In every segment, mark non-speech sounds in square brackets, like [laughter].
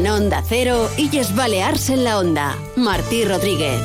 En Onda Cero, Illes Balears en la Onda. Martí Rodríguez.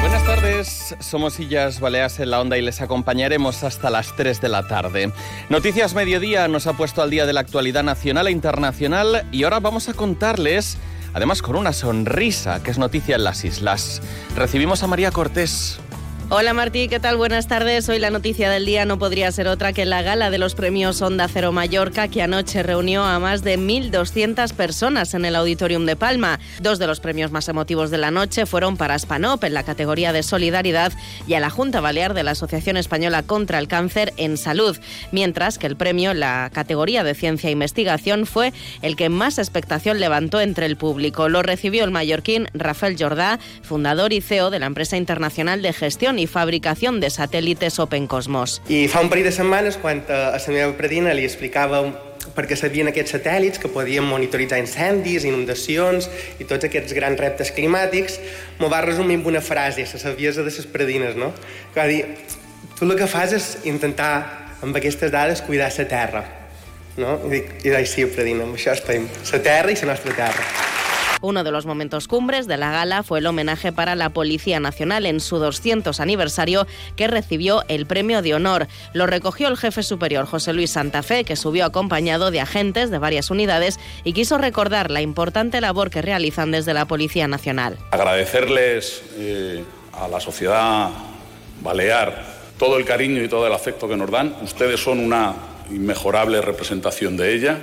Buenas tardes, somos Illas Baleas en la Onda y les acompañaremos hasta las 3 de la tarde. Noticias Mediodía nos ha puesto al día de la actualidad nacional e internacional y ahora vamos a contarles, además con una sonrisa, que es noticia en las islas. Recibimos a María Cortés. Hola Martí, ¿qué tal? Buenas tardes. Hoy la noticia del día no podría ser otra que la gala de los premios Onda Cero Mallorca, que anoche reunió a más de 1.200 personas en el Auditorium de Palma. Dos de los premios más emotivos de la noche fueron para Spanop en la categoría de Solidaridad y a la Junta Balear de la Asociación Española contra el Cáncer en Salud, mientras que el premio en la categoría de Ciencia e Investigación fue el que más expectación levantó entre el público. Lo recibió el mallorquín Rafael Jordá, fundador y CEO de la empresa internacional de gestión i fabricació de satèl·lites Open Cosmos. I fa un parell de setmanes, quan a la meva predina li explicava perquè sabien aquests satèl·lits que podien monitoritzar incendis, inundacions i tots aquests grans reptes climàtics, m'ho va resumir amb una frase, la saviesa de les predines, no? Que va dir, tu el que fas és intentar, amb aquestes dades, cuidar la terra. No? I dic, i dic sí, predina, amb això estem. La terra i la nostra terra. Uno de los momentos cumbres de la gala fue el homenaje para la Policía Nacional en su 200 aniversario, que recibió el premio de honor. Lo recogió el jefe superior José Luis Santa Fe, que subió acompañado de agentes de varias unidades y quiso recordar la importante labor que realizan desde la Policía Nacional. Agradecerles eh, a la sociedad balear todo el cariño y todo el afecto que nos dan. Ustedes son una inmejorable representación de ella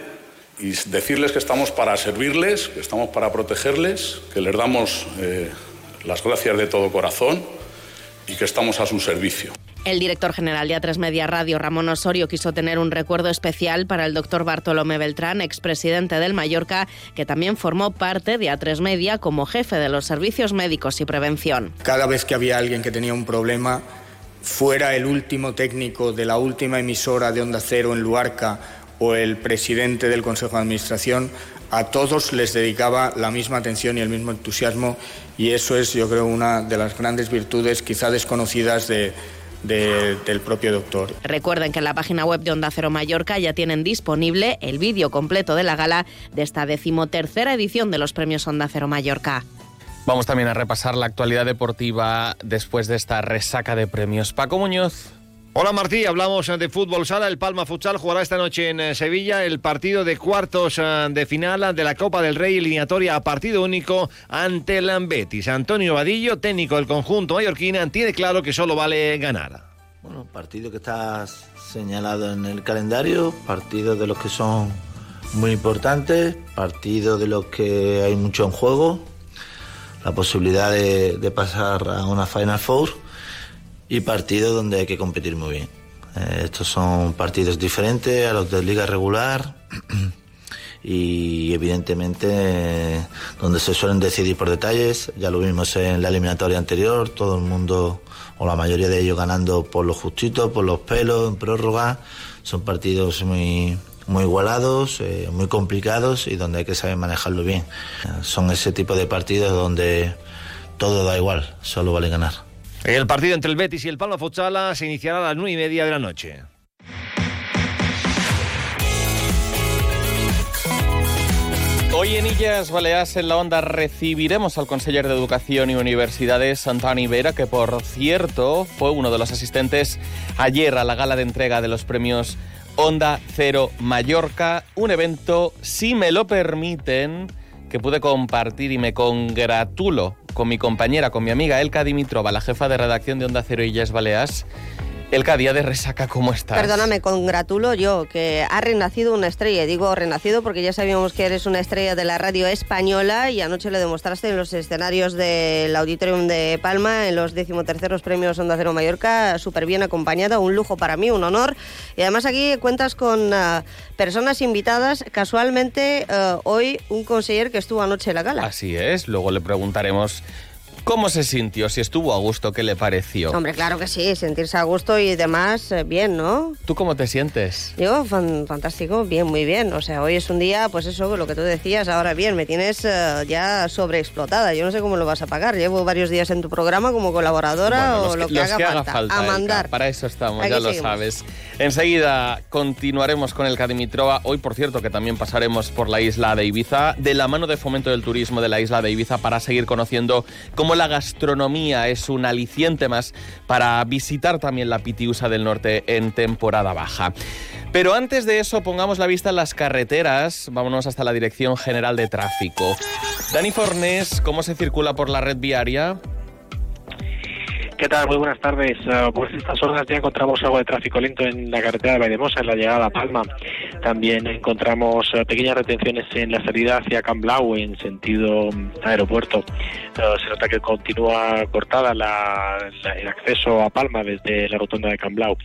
y decirles que estamos para servirles, que estamos para protegerles, que les damos eh, las gracias de todo corazón y que estamos a su servicio. El director general de A3 Media Radio, Ramón Osorio, quiso tener un recuerdo especial para el doctor Bartolomé Beltrán, expresidente del Mallorca, que también formó parte de A3 Media como jefe de los servicios médicos y prevención. Cada vez que había alguien que tenía un problema, fuera el último técnico de la última emisora de Onda Cero en Luarca o el presidente del Consejo de Administración, a todos les dedicaba la misma atención y el mismo entusiasmo y eso es, yo creo, una de las grandes virtudes quizá desconocidas de, de, del propio doctor. Recuerden que en la página web de Onda Cero Mallorca ya tienen disponible el vídeo completo de la gala de esta decimotercera edición de los premios Onda Cero Mallorca. Vamos también a repasar la actualidad deportiva después de esta resaca de premios. Paco Muñoz. Hola Martí, hablamos de fútbol sala. El Palma Futsal jugará esta noche en eh, Sevilla el partido de cuartos eh, de final de la Copa del Rey eliminatoria a partido único ante el Betis. Antonio Vadillo, técnico del conjunto mallorquín, tiene claro que solo vale ganar. Bueno, partido que está señalado en el calendario, partidos de los que son muy importantes, partidos de los que hay mucho en juego, la posibilidad de, de pasar a una Final Four y partidos donde hay que competir muy bien. Eh, estos son partidos diferentes a los de liga regular [clears throat] y evidentemente donde se suelen decidir por detalles. Ya lo vimos en la eliminatoria anterior, todo el mundo o la mayoría de ellos ganando por lo justito, por los pelos, en prórroga. Son partidos muy, muy igualados, eh, muy complicados y donde hay que saber manejarlo bien. Eh, son ese tipo de partidos donde todo da igual, solo vale ganar. El partido entre el Betis y el Palma Futsala se iniciará a las nueve y media de la noche. Hoy en Illas Baleas en la Onda recibiremos al conseller de Educación y Universidades, Antoni Vera, que por cierto fue uno de los asistentes ayer a la gala de entrega de los premios Onda Cero Mallorca, un evento, si me lo permiten, que pude compartir y me congratulo con mi compañera, con mi amiga Elka Dimitrova, la jefa de redacción de Onda Cero Illes Baleas. Elka, día de resaca, ¿cómo estás? Perdóname, congratulo yo, que ha renacido una estrella. Digo renacido porque ya sabíamos que eres una estrella de la radio española y anoche lo demostraste en los escenarios del Auditorium de Palma, en los decimoterceros premios Onda Cero Mallorca, súper bien acompañada, un lujo para mí, un honor. Y además aquí cuentas con uh, personas invitadas, casualmente uh, hoy un conseller que estuvo anoche en la gala. Así es, luego le preguntaremos ¿Cómo se sintió? Si estuvo a gusto, ¿qué le pareció? Hombre, claro que sí, sentirse a gusto y demás, eh, bien, ¿no? ¿Tú cómo te sientes? Yo, fan- fantástico, bien, muy bien. O sea, hoy es un día, pues eso, lo que tú decías, ahora bien, me tienes eh, ya sobreexplotada. Yo no sé cómo lo vas a pagar. Llevo varios días en tu programa como colaboradora Bueno, o los lo que, que, haga, que falta. haga falta. A Elka, mandar. Para eso estamos, Aquí ya lo seguimos. sabes. Enseguida continuaremos con el Cadimitrova. Hoy, por cierto, que también pasaremos por la isla de Ibiza, de la mano de Fomento del Turismo de la isla de Ibiza, para seguir conociendo cómo la gastronomía es un aliciente más para visitar también la Pitiusa del Norte en temporada baja. Pero antes de eso, pongamos la vista en las carreteras. Vámonos hasta la Dirección General de Tráfico. Dani Fornés, ¿cómo se circula por la red viaria? ¿Qué tal? Muy buenas tardes. Eh, pues estas horas ya encontramos algo de tráfico lento en la carretera de Vaidemosa, en la llegada a Palma. También encontramos eh, pequeñas retenciones en la salida hacia Camblau, en sentido mm, aeropuerto. Eh, se nota que continúa cortada la- el acceso a Palma desde la rotonda de Camblau.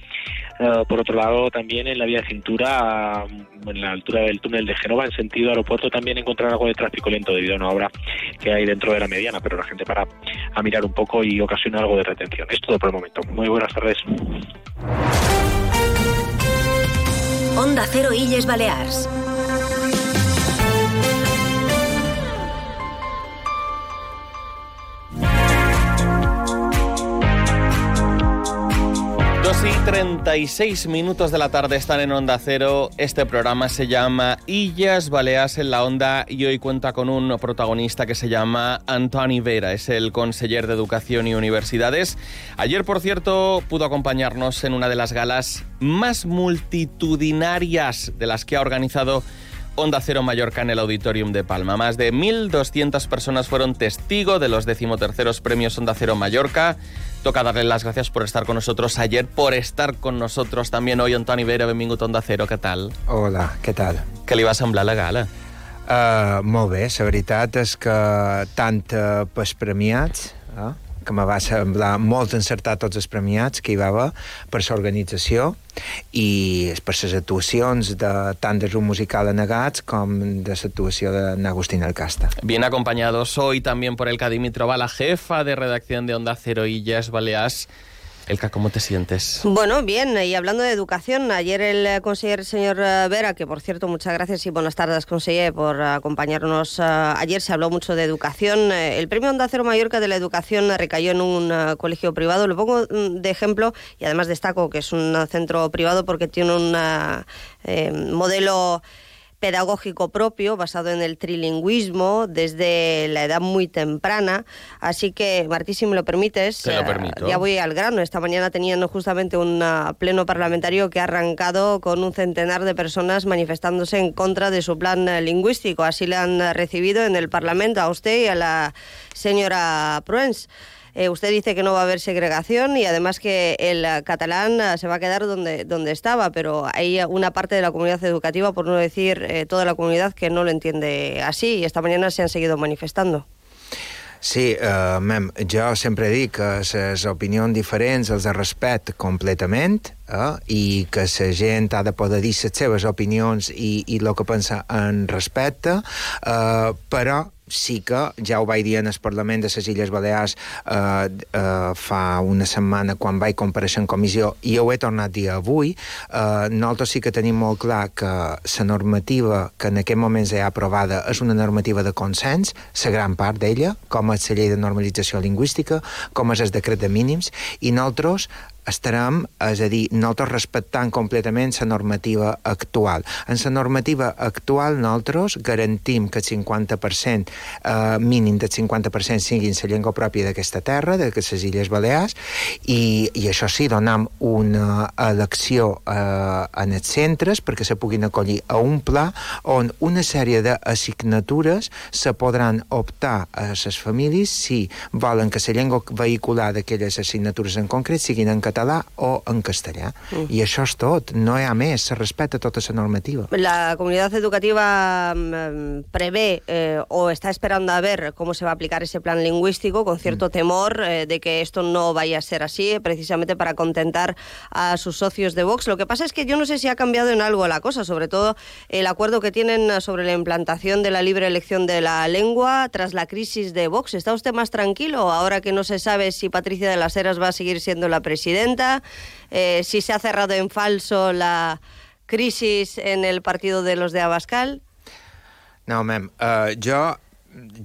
Eh, por otro lado, también en la vía de cintura, mm, en la altura del túnel de Genova, en sentido aeropuerto, también encontrar algo de tráfico lento debido a una obra que hay dentro de la mediana, pero la gente para a mirar un poco y ocasiona algo de retención. Es todo por el momento. Muy buenas tardes. Onda Cero Illes Balears. Dos y 36 minutos de la tarde están en Onda Cero. Este programa se llama Illas Baleas en la Onda y hoy cuenta con un protagonista que se llama Antoni Vera. Es el conseller de Educación y Universidades. Ayer, por cierto, pudo acompañarnos en una de las galas más multitudinarias de las que ha organizado Onda Cero Mallorca en el Auditorium de Palma. Más de 1.200 personas fueron testigo de los decimoterceros premios Onda Cero Mallorca. Toca darle las gracias por estar con nosotros ayer, por estar con nosotros també hoy, Antoni Vera, benvingut a Onda Cero, què tal? Hola, què tal? Què li va semblar la gala? Uh, molt bé, la veritat és que tant uh, pels premiats, eh, que me va semblar molt encertar tots els premiats que hi va haver per l'organització i per les actuacions de, tant de grup musical Anegats com de l'actuació de Agustín Alcasta. Bien acompañados hoy también por Elka Dimitrova, la jefa de redacción de Onda Cero Illas Baleas. Elka, ¿cómo te sientes? Bueno, bien, y hablando de educación, ayer el conseller señor eh, Vera, que por cierto, muchas gracias y buenas tardes, conseller, por eh, acompañarnos. eh, ayer se habló mucho de educación. El premio Onda Cero Mallorca de la educación recayó en un colegio privado. Lo pongo mm, de ejemplo y además destaco que es un centro privado porque tiene un eh, modelo pedagógico propio basado en el trilingüismo desde la edad muy temprana. Así que, Martí, si me lo permites, Te lo eh, permito. ya voy al grano. Esta mañana tenían justamente un ah, pleno parlamentario que ha arrancado con un centenar de personas manifestándose en contra de su plan eh, lingüístico. Así le han recibido en el Parlamento a usted y a la señora Pruens. Eh, usted dice que no va a haber segregación y además que el eh, catalán eh, se va a quedar donde, donde estaba, pero hay una parte de la comunidad educativa, por no decir eh, toda la comunidad, que no lo entiende así y esta mañana se han seguido manifestando. Sí, uh, mem, jo sempre dic que les opinions diferents els respecte completament eh, i que la gent ha de poder dir les seves opinions i, i el que pensa en respecte, uh, però sí que ja ho vaig dir en el Parlament de les Illes Balears eh, eh, fa una setmana quan vaig compareixer en comissió i ho he tornat a dir avui, eh, nosaltres sí que tenim molt clar que la normativa que en aquest moment ja aprovada és una normativa de consens, la gran part d'ella, com és la llei de normalització lingüística, com és el decret de mínims, i nosaltres estarem, és a dir, nosaltres respectant completament la normativa actual. En la normativa actual nosaltres garantim que el 50%, eh, mínim del 50% siguin la llengua pròpia d'aquesta terra, de les Illes Balears, i, i això sí, donem una elecció eh, en els centres perquè se puguin acollir a un pla on una sèrie d'assignatures se podran optar a les famílies si volen que la llengua vehicular d'aquelles assignatures en concret siguin en català català o en castellà. Mm. I això és tot, no hi ha més, se respecta tota la normativa. La comunidad educativa mm, prevé eh, o está esperando a ver cómo se va a aplicar ese plan lingüístico con cierto mm. temor eh, de que esto no vaya a ser así, precisamente para contentar a sus socios de Vox. Lo que pasa es que yo no sé si ha cambiado en algo la cosa, sobre todo el acuerdo que tienen sobre la implantación de la libre elección de la lengua tras la crisis de Vox. ¿Está usted más tranquilo ahora que no se sabe si Patricia de las Heras va a seguir siendo la presidenta, eh, si se ha cerrado en falso la crisis en el partido de los de Abascal? No, mem, uh, jo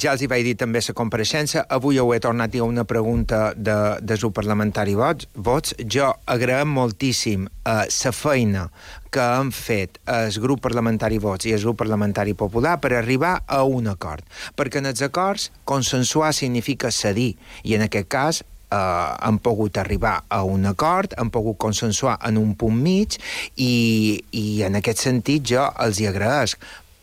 ja els hi vaig dir també la compareixença, avui ho he tornat a una pregunta de, de grup parlamentari vots, vots. Jo agraïm moltíssim uh, la feina que han fet el grup parlamentari Vots i el grup parlamentari Popular per arribar a un acord. Perquè en els acords consensuar significa cedir, i en aquest cas eh, han pogut arribar a un acord, han pogut consensuar en un punt mig i, i en aquest sentit jo els hi agraeix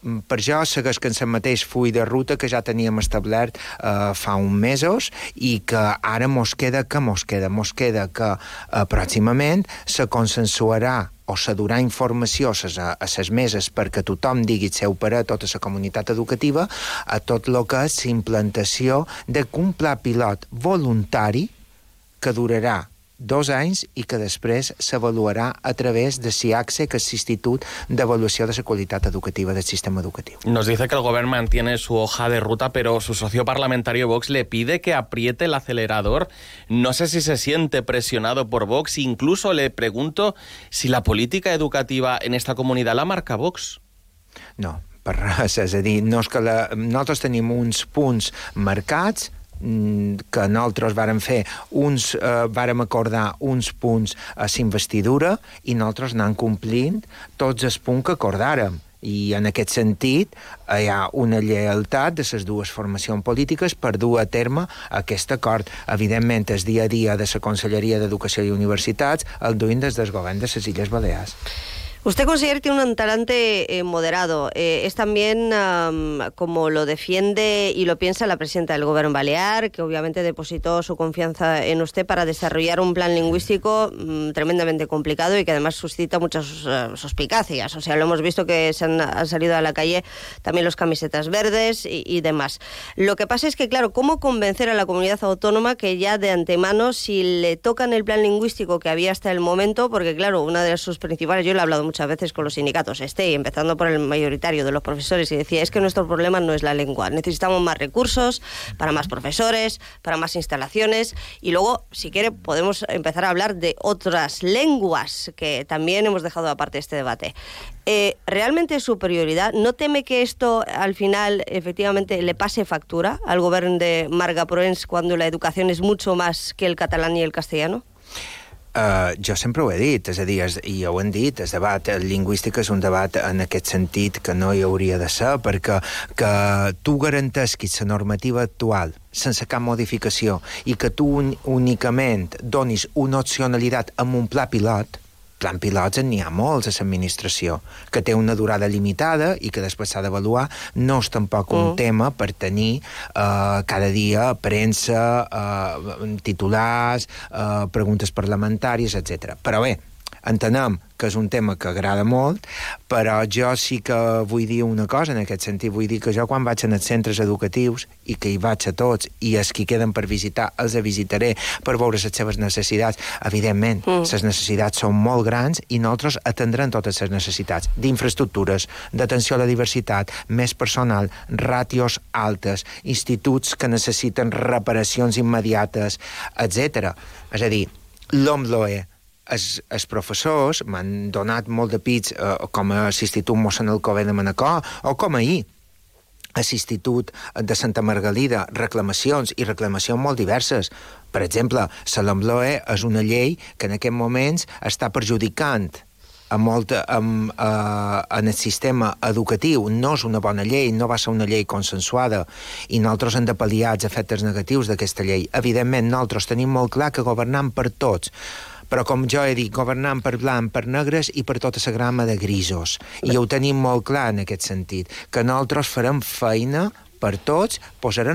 Mm, per jo segueix que en el mateix full de ruta que ja teníem establert eh, fa uns mesos i que ara mos queda que mos queda, mos queda que eh, pròximament se consensuarà o se durà informació a ses, a ses meses perquè tothom digui seu parer a tota la comunitat educativa a tot el que és implantació d'un pla pilot voluntari que durarà dos anys i que després s'avaluarà a través de SIACSE, que és l'Institut d'Avaluació de la Qualitat Educativa del Sistema Educatiu. Nos dice que el gobierno mantiene su hoja de ruta, pero su socio parlamentario Vox le pide que apriete el acelerador. No sé si se siente presionado por Vox. Incluso le pregunto si la política educativa en esta comunidad la marca Vox. No, per res, és a dir, no és que la, nosaltres tenim uns punts marcats, que nosaltres vàrem fer uns, eh, vàrem acordar uns punts a s'investidura i nosaltres anant complint tots els punts que acordàrem i en aquest sentit hi ha una lleialtat de les dues formacions polítiques per dur a terme aquest acord. Evidentment, el dia a dia de la Conselleria d'Educació i Universitats el duint des del govern de les Illes Balears. Usted considera que tiene un talante eh, moderado. Eh, es también como lo defiende y lo piensa la presidenta del Gobierno Balear, que obviamente depositó su confianza en usted para desarrollar un plan lingüístico mm, tremendamente complicado y que además suscita muchas uh, suspicacias. O sea, lo hemos visto que se han, salido a la calle también los camisetas verdes y, demás. Lo que pasa es que, claro, ¿cómo convencer a la comunidad autónoma que ya de antemano, si le tocan el plan lingüístico que había hasta el momento, porque, claro, una de sus principales, yo le he hablado mucho muchas veces con los sindicatos, esté empezando por el mayoritario de los profesores, y decía, es que nuestro problema no es la lengua, necesitamos más recursos para más profesores, para más instalaciones, y luego, si quiere, podemos empezar a hablar de otras lenguas, que también hemos dejado aparte este debate. Eh, ¿Realmente es su prioridad? ¿No teme que esto al final efectivamente le pase factura al gobierno de Marga Proens cuando la educación es mucho más que el catalán y el castellano? Uh, jo sempre ho he dit, és a dir, és, i ho hem dit, el debat lingüístic és un debat en aquest sentit que no hi hauria de ser, perquè que tu garantesquis la normativa actual sense cap modificació i que tu un, únicament donis una opcionalitat amb un pla pilot, plan pilots n'hi ha molts a l'administració, que té una durada limitada i que després s'ha d'avaluar. No és tampoc un mm. tema per tenir uh, cada dia premsa, uh, titulars, uh, preguntes parlamentàries, etc. Però bé, entenem que és un tema que agrada molt, però jo sí que vull dir una cosa en aquest sentit. Vull dir que jo quan vaig als centres educatius, i que hi vaig a tots, i els que queden per visitar els visitaré per veure les seves necessitats, evidentment, mm. les necessitats són molt grans i nosaltres atendrem totes les necessitats d'infraestructures, d'atenció a la diversitat, més personal, ràtios altes, instituts que necessiten reparacions immediates, etc. És a dir, l'OMLOE, els, els professors m'han donat molt de pits eh, com a l'Institut Mossèn Alcobé de Manacor o com ahir a l'Institut de Santa Margalida, reclamacions i reclamacions molt diverses. Per exemple, l'Ambloe és una llei que en aquests moments està perjudicant a molta, a, a, en el sistema educatiu no és una bona llei, no va ser una llei consensuada i nosaltres hem de pal·liar els efectes negatius d'aquesta llei. Evidentment, nosaltres tenim molt clar que governam per tots, però com jo he dit, governant per blanc, per negres i per tota la grama de grisos. I ho tenim molt clar en aquest sentit, que nosaltres farem feina per tots,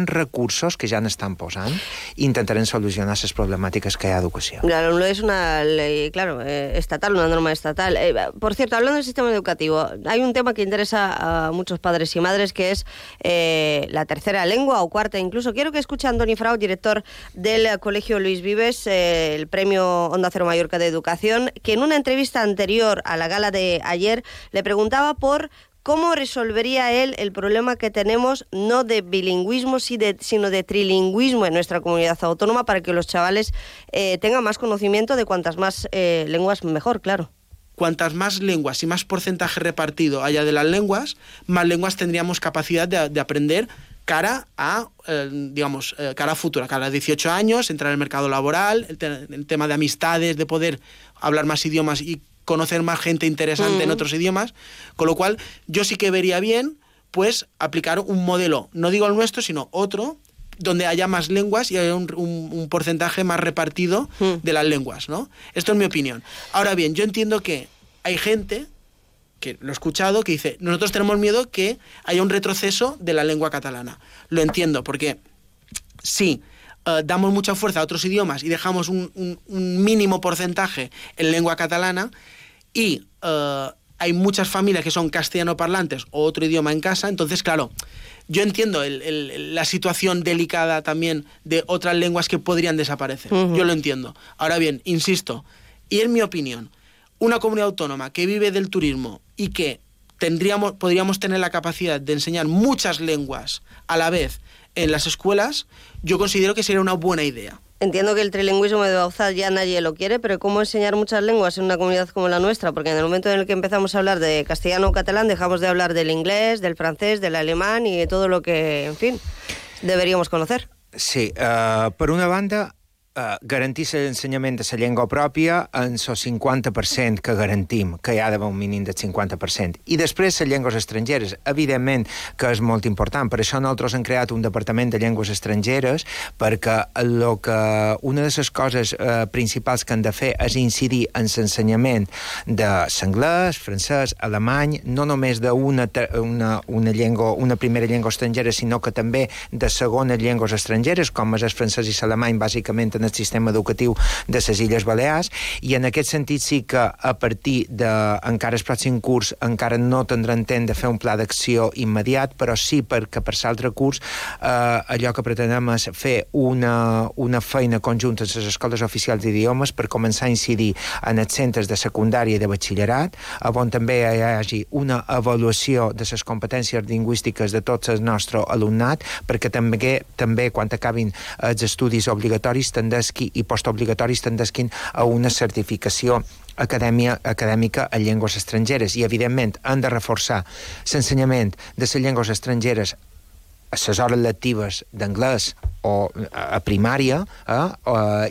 recursos que ja n'estan posant i intentarem solucionar les problemàtiques que hi ha d'educació. La LOMLOE es una ley, claro, eh, estatal, una norma estatal. Eh, por cierto, hablando del sistema educativo, hay un tema que interesa a muchos padres y madres, que es eh, la tercera lengua o cuarta incluso. Quiero que escuche a Antoni Frau, director del Colegio Luis Vives, el premio Onda Cero Mallorca de Educación, que en una entrevista anterior a la gala de ayer le preguntaba por ¿Cómo resolvería él el problema que tenemos no de bilingüismo, sino de trilingüismo en nuestra comunidad autónoma para que los chavales eh, tengan más conocimiento de cuantas más eh, lenguas mejor, claro? Cuantas más lenguas y más porcentaje repartido haya de las lenguas, más lenguas tendríamos capacidad de, aprender cara a, eh, digamos, cara futura, cara a 18 años, entrar en el mercado laboral, el, tema de amistades, de poder hablar más idiomas y conocer más gente interesante en otros idiomas, con lo cual yo sí que vería bien pues aplicar un modelo, no digo el nuestro, sino otro, donde haya más lenguas y haya un, porcentaje más repartido de las lenguas, ¿no? Esto es mi opinión. Ahora bien, yo entiendo que hay gente, que lo he escuchado, que dice, nosotros tenemos miedo que haya un retroceso de la lengua catalana. Lo entiendo, porque sí, eh, damos mucha fuerza a otros idiomas y dejamos un, mínimo porcentaje en lengua catalana y eh, hay muchas familias que son castellano parlantes o otro idioma en casa, entonces claro, yo entiendo la situación delicada también de otras lenguas que podrían desaparecer, yo lo entiendo. Ahora bien, insisto, y en mi opinión, una comunidad autónoma que vive del turismo y que tendríamos, podríamos tener la capacidad de enseñar muchas lenguas a la vez en las escuelas, yo considero que sería una buena idea. Entiendo que el trilingüismo de Bauzá ya nadie lo quiere, pero ¿cómo enseñar muchas lenguas en una comunidad como la nuestra? Porque en el momento en el que empezamos a hablar de castellano o catalán, dejamos de hablar del inglés, del francés, del alemán y de todo lo que, en fin, deberíamos conocer. Sí, uh, per una banda, eh, garantir l'ensenyament de la llengua pròpia en el 50% que garantim, que hi ha d'haver un mínim del 50%. I després les llengües estrangeres, evidentment que és molt important, per això nosaltres hem creat un departament de llengües estrangeres, perquè lo que, una de les coses eh, principals que han de fer és incidir en l'ensenyament de l'anglès, francès, alemany, no només d'una una, una llengua, una primera llengua estrangera, sinó que també de segones llengües estrangeres, com és el francès i l'alemany, bàsicament en el sistema educatiu de les Illes Balears i en aquest sentit sí que a partir de encara el pròxim curs encara no tindran temps de fer un pla d'acció immediat, però sí perquè per l'altre curs eh, allò que pretenem és fer una, una feina conjunta amb les escoles oficials d'idiomes per començar a incidir en els centres de secundària i de batxillerat, on també hi hagi una avaluació de les competències lingüístiques de tots el nostre alumnat, perquè també, també quan acabin els estudis obligatoris també tendesqui i postobligatoris tendesquin a una certificació acadèmia, acadèmica en llengües estrangeres. I, evidentment, han de reforçar l'ensenyament de les llengües estrangeres a les hores lectives d'anglès o a primària eh,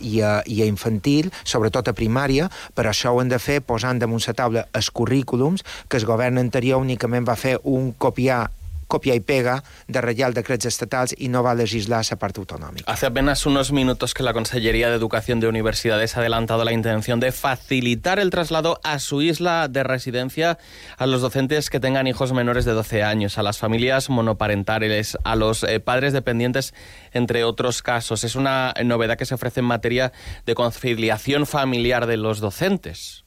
i, a, i a infantil, sobretot a primària, però això ho han de fer posant damunt la taula els currículums que el govern anterior únicament va fer un copiar copia y pega de Real Decrets Estatals y no va a legislar esa parte autonómica. Hace apenas unos minutos que la Consellería de Educación de Universidades ha adelantado la intención de facilitar el traslado a su isla de residencia a los docentes que tengan hijos menores de 12 años, a las familias monoparentales, a los eh, padres dependientes, entre otros casos. Es una novedad que se ofrece en materia de conciliación familiar de los docentes.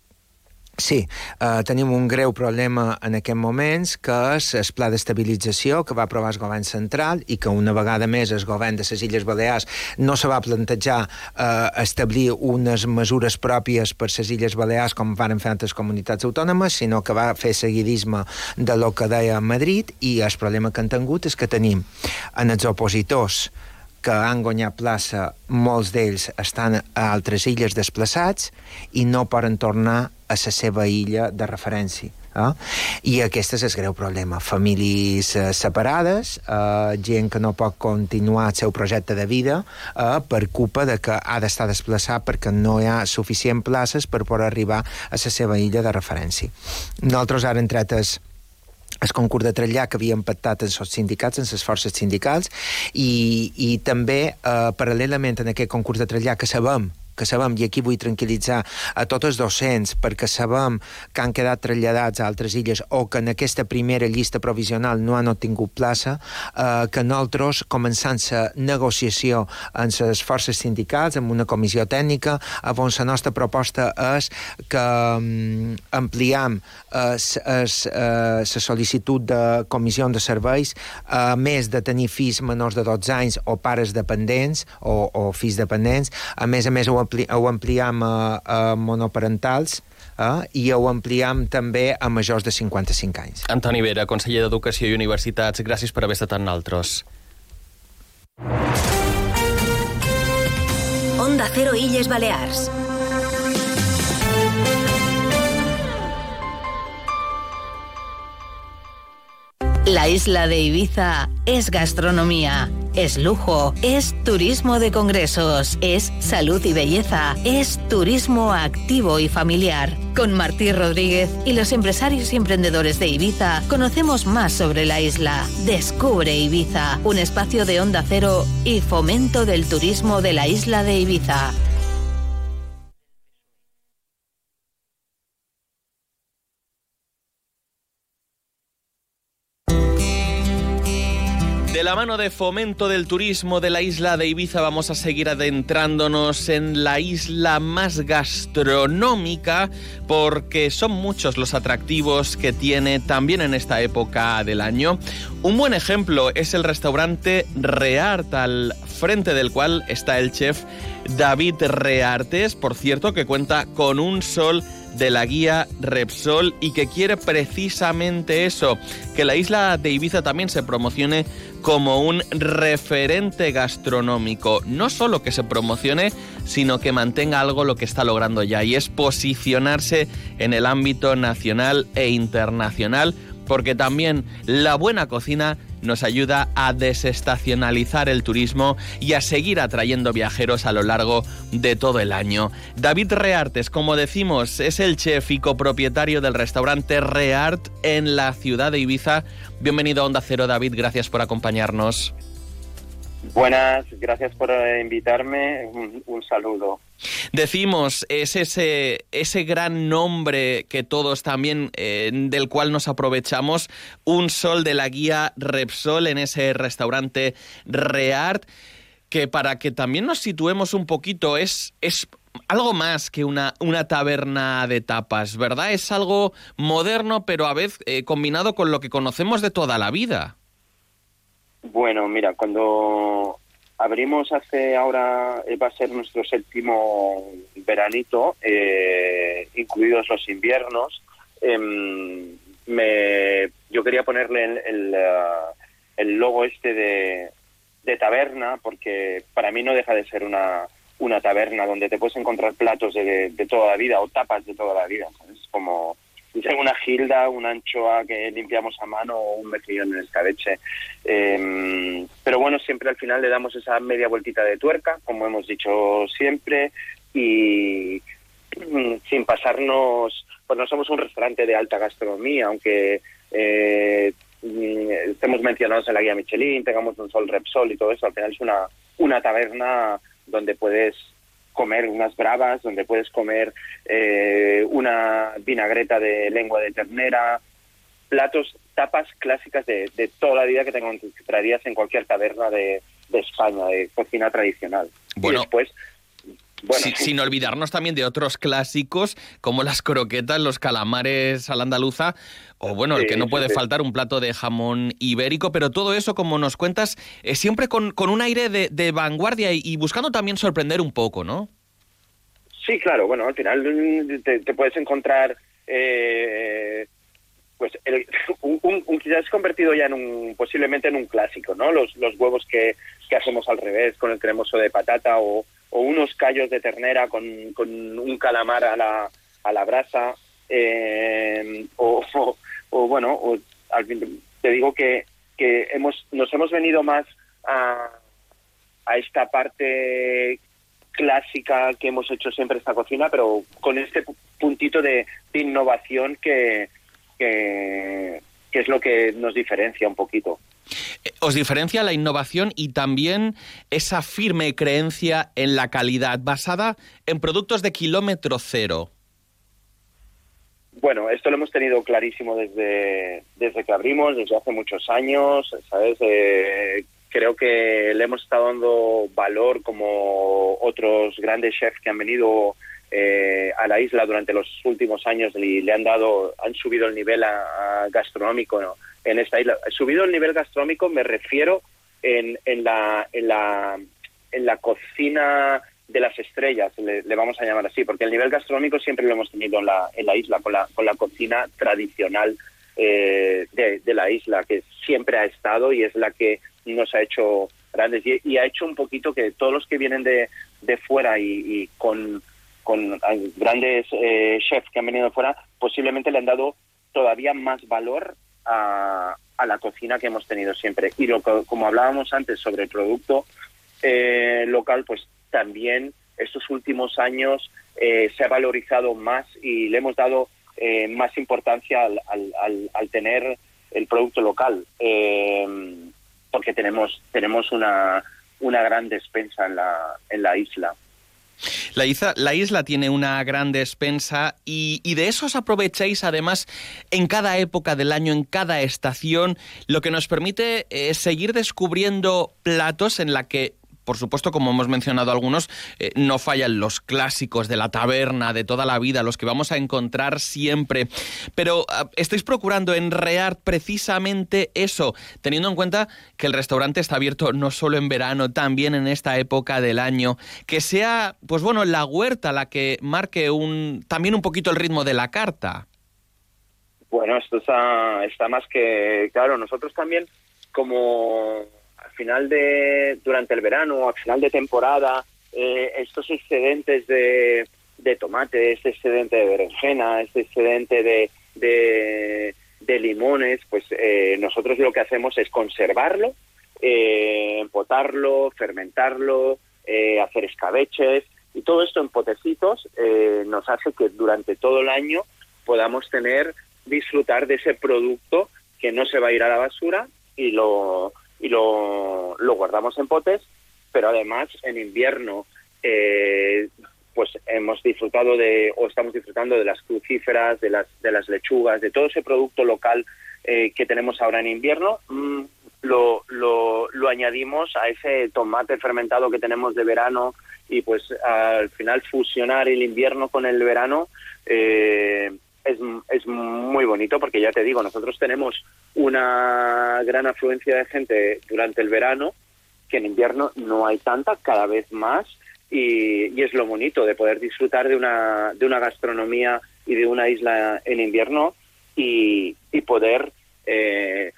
Sí, uh, tenim un greu problema en aquest moments, que és el pla d'estabilització que va aprovar el govern central i que una vegada més el govern de les Illes Balears no se va plantejar uh, establir unes mesures pròpies per les Illes Balears com van fer altres comunitats autònomes, sinó que va fer seguidisme de lo que deia Madrid i el problema que han tingut és que tenim en els opositors que han guanyat plaça, molts d'ells estan a altres illes desplaçats i no poden tornar a la seva illa de referència. Eh? I aquest és el greu problema. Famílies eh, separades, eh, gent que no pot continuar el seu projecte de vida eh, per culpa de que ha d'estar desplaçat perquè no hi ha suficient places per poder arribar a la seva illa de referència. Nosaltres ara hem tret el concurs de trasllat que havien pactat amb els sindicats, amb les forces sindicals, i, i també, eh, paral·lelament en aquest concurs de trasllat que sabem que sabem, i aquí vull tranquil·litzar a tots els docents, perquè sabem que han quedat traslladats a altres illes o que en aquesta primera llista provisional no han obtingut plaça, eh, que nosaltres, començant la negociació amb les forces sindicals, amb una comissió tècnica, on la nostra proposta és que um, ampliam la eh, eh, sol·licitud de comissió de serveis, a més de tenir fills menors de 12 anys o pares dependents o, o fills dependents, a més a més ho, ampli, ho ampliam a, a monoparentals, eh? i ho ampliam també a majors de 55 anys. Antoni Vera, conseller d'Educació i Universitats, gràcies per haver estat amb nosaltres. Onda Cero Illes Balears. La isla de Ibiza es gastronomía, es lujo, es turismo de congresos, es salud y belleza, es turismo activo y familiar. Con Martí Rodríguez y los empresarios y emprendedores de Ibiza conocemos más sobre la isla. Descubre Ibiza, un espacio de onda cero y fomento del turismo de la isla de Ibiza. La mano de fomento del turismo de la isla de Ibiza vamos a seguir adentrándonos en la isla más gastronómica porque son muchos los atractivos que tiene también en esta época del año. Un buen ejemplo es el restaurante Reart al frente del cual está el chef David Reartes, por cierto, que cuenta con un sol de la guía Repsol y que quiere precisamente eso, que la isla de Ibiza también se promocione como un referente gastronómico. No solo que se promocione, sino que mantenga algo lo que está logrando ya, y es posicionarse en el ámbito nacional e internacional, porque también la buena cocina nos ayuda a desestacionalizar el turismo y a seguir atrayendo viajeros a lo largo de todo el año. David Reartes, como decimos, es el chef y copropietario del restaurante Reart en la ciudad de Ibiza. Bienvenido a Onda Cero, David, gracias por acompañarnos. Buenas, gracias por invitarme. Un, un, saludo. Decimos, es ese, ese gran nombre que todos también, eh, del cual nos aprovechamos, un sol de la guía Repsol en ese restaurante Reart, que para que también nos situemos un poquito, es, es algo más que una, una taberna de tapas, ¿verdad? Es algo moderno, pero a vez eh, combinado con lo que conocemos de toda la vida. Bueno, mira, cuando abrimos hace ahora, eh, va a ser nuestro séptimo veranito, eh, incluidos los inviernos, eh, me, yo quería ponerle el, el, uh, el logo este de, de, taberna, porque para mí no deja de ser una, una taberna donde te puedes encontrar platos de, de toda la vida o tapas de toda la vida, ¿sabes? Como una gilda, una anchoa que limpiamos a mano o un mejillón en escabeche. Eh, pero bueno, siempre al final le damos esa media vueltita de tuerca, como hemos dicho siempre, y sin pasarnos, pues no somos un restaurante de alta gastronomía, aunque eh, estemos mencionados en la guía Michelin, tengamos un sol Repsol y todo eso, al final es una, una taberna donde puedes comer unas bravas, donde puedes comer eh, una vinagreta de lengua de ternera, platos, tapas clásicas de, de toda la vida que te encontrarías en cualquier taberna de, de España, de cocina tradicional. Bueno, y después bueno, sí, sin olvidarnos también de otros clásicos como las croquetas, los calamares a la andaluza, o bueno, el que no puede faltar, un plato de jamón ibérico, pero todo eso, como nos cuentas, eh, siempre con, con, un aire de, de vanguardia y, y, buscando también sorprender un poco, ¿no? Sí, claro, bueno, al final te, te puedes encontrar... Eh, pues el, [laughs] un, un, un, quizás convertido ya en un posiblemente en un clásico, ¿no? Los, los huevos que, que hacemos al revés con el cremoso de patata o, o unos callos de ternera con, un calamar a la, a la brasa, eh, [laughs] o, bueno, o, al fin, te digo que, que hemos, nos hemos venido más a, a esta parte clásica que hemos hecho siempre esta cocina, pero con este puntito de, de innovación que, que es lo que nos diferencia un poquito. Os diferencia la innovación y también esa firme creencia en la calidad basada en productos de kilómetro cero. Bueno, esto lo hemos tenido clarísimo desde, desde que abrimos, desde hace muchos años, ¿sabes? Eh, creo que le hemos estado dando valor como otros grandes chefs que han venido eh, a la isla durante los últimos años y le han dado, han subido el nivel gastronómico en esta isla. Subido el nivel gastronómico me refiero en, en, la, en, la, en la cocina de las estrellas, le, vamos a llamar así, porque el nivel gastronómico siempre lo hemos tenido en la, en la isla, con la, con la cocina tradicional eh, de, la isla, que siempre ha estado y es la que nos ha hecho grandes y, ha hecho un poquito que todos los que vienen de, de fuera y, con, con grandes eh, chefs que han venido de fuera, posiblemente le han dado todavía más valor a, a la cocina que hemos tenido siempre. Y lo, como hablábamos antes sobre el producto eh, local, pues también estos últimos años eh, se ha valorizado más y le hemos dado eh, más importancia al, al, al, tener el producto local, eh, porque tenemos, tenemos una, una gran despensa en la, en la isla. La isla, la isla, tiene una gran despensa y, de eso os aprovecháis además en cada época del año, en cada estación, lo que nos permite seguir descubriendo platos en la que por supuesto, como hemos mencionado algunos, eh, no fallan los clásicos de la taberna de toda la vida, los que vamos a encontrar siempre. Pero ah, estáis procurando enrear precisamente eso, teniendo en cuenta que el restaurante está abierto no solo en verano, también en esta época del año. Que sea, pues bueno, la huerta la que marque un, también un poquito el ritmo de la carta. Bueno, esto está, está más que claro. Nosotros también, como final de, durante el verano, al final de temporada, eh, estos excedentes de, de tomate, este excedente de berenjena, este excedente de, de, limones, pues eh, nosotros lo que hacemos es conservarlo, eh, empotarlo, fermentarlo, hacer escabeches y todo esto en potecitos nos hace que durante todo el año podamos tener, disfrutar de ese producto que no se va a ir a la basura y lo, y lo, guardamos en potes, pero además en invierno eh, pues hemos disfrutado de o estamos disfrutando de las crucíferas, de las de las lechugas, de todo ese producto local eh, que tenemos ahora en invierno. Mm, lo, lo, lo, añadimos a ese tomate fermentado que tenemos de verano y pues al final fusionar el invierno con el verano eh, es, es muy bonito porque ya te digo, nosotros tenemos una gran afluencia de gente durante el verano, que en invierno no hay tanta, cada vez más, y, es lo bonito de poder disfrutar de una, de una gastronomía y de una isla en invierno y, y poder eh,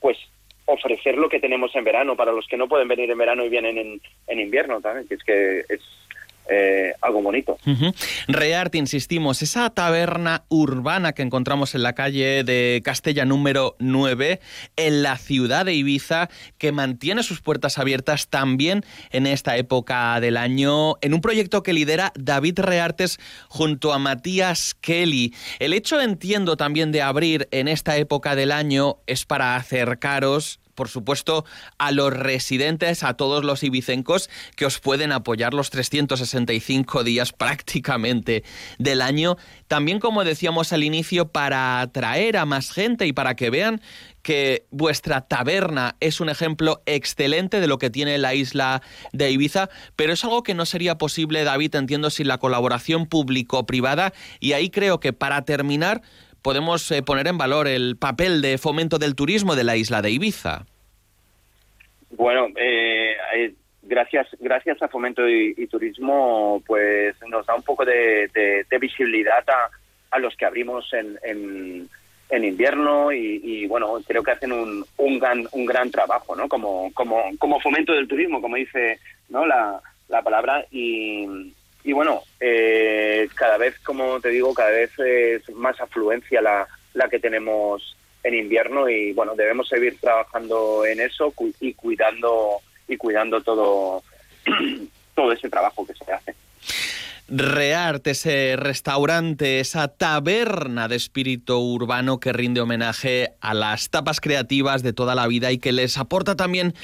pues ofrecer lo que tenemos en verano para los que no pueden venir en verano y vienen en, en invierno también, que es que es eh, algo bonito. Rearte, insistimos, esa taberna urbana que encontramos en la calle de Castella número 9, en la ciudad de Ibiza, que mantiene sus puertas abiertas también en esta época del año, en un proyecto que lidera David Reartes junto a Matías Kelly. El hecho, entiendo, también de abrir en esta época del año es para acercaros por supuesto, a los residentes, a todos los ibicencos que os pueden apoyar los 365 días prácticamente del año. También, como decíamos al inicio, para atraer a más gente y para que vean que vuestra taberna es un ejemplo excelente de lo que tiene la isla de Ibiza, pero es algo que no sería posible, David, entiendo, sin la colaboración público-privada. Y ahí creo que para terminar podemos eh, poner en valor el papel de fomento del turismo de la isla de Ibiza. Bueno, eh, eh, gracias gracias a Fomento y, Turismo, pues nos da un poco de, visibilidad a, los que abrimos en, en, invierno y, bueno, creo que hacen un, un, gran, un gran trabajo, ¿no? Como, como, como Fomento del Turismo, como dice ¿no? la, la palabra. Y, y bueno, eh, cada vez, como te digo, cada vez es más afluencia la, la que tenemos en invierno y bueno, debemos seguir trabajando en eso y cuidando y cuidando todo [clears throat] todo ese trabajo que se hace. Reart, ese restaurante, esa taberna de espíritu urbano que rinde homenaje a las tapas creativas de toda la vida y que les aporta también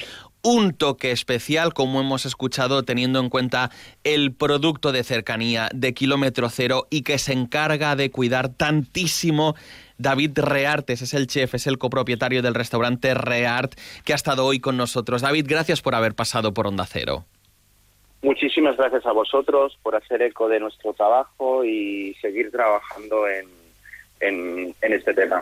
un toque especial, como hemos escuchado, teniendo en cuenta el producto de cercanía de kilómetro cero y que se encarga de cuidar tantísimo. David Reartes es el chef, es el copropietario del restaurante Reart que ha estado hoy con nosotros. David, gracias por haber pasado por Onda Cero. Muchísimas gracias a vosotros por hacer eco de nuestro trabajo y seguir trabajando en, en, en este tema.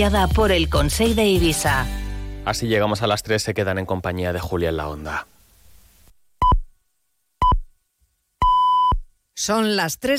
financiada por por el Consejo de Ibiza. Así llegamos a las 3, se quedan en compañía de Julia en la Onda. Son las 3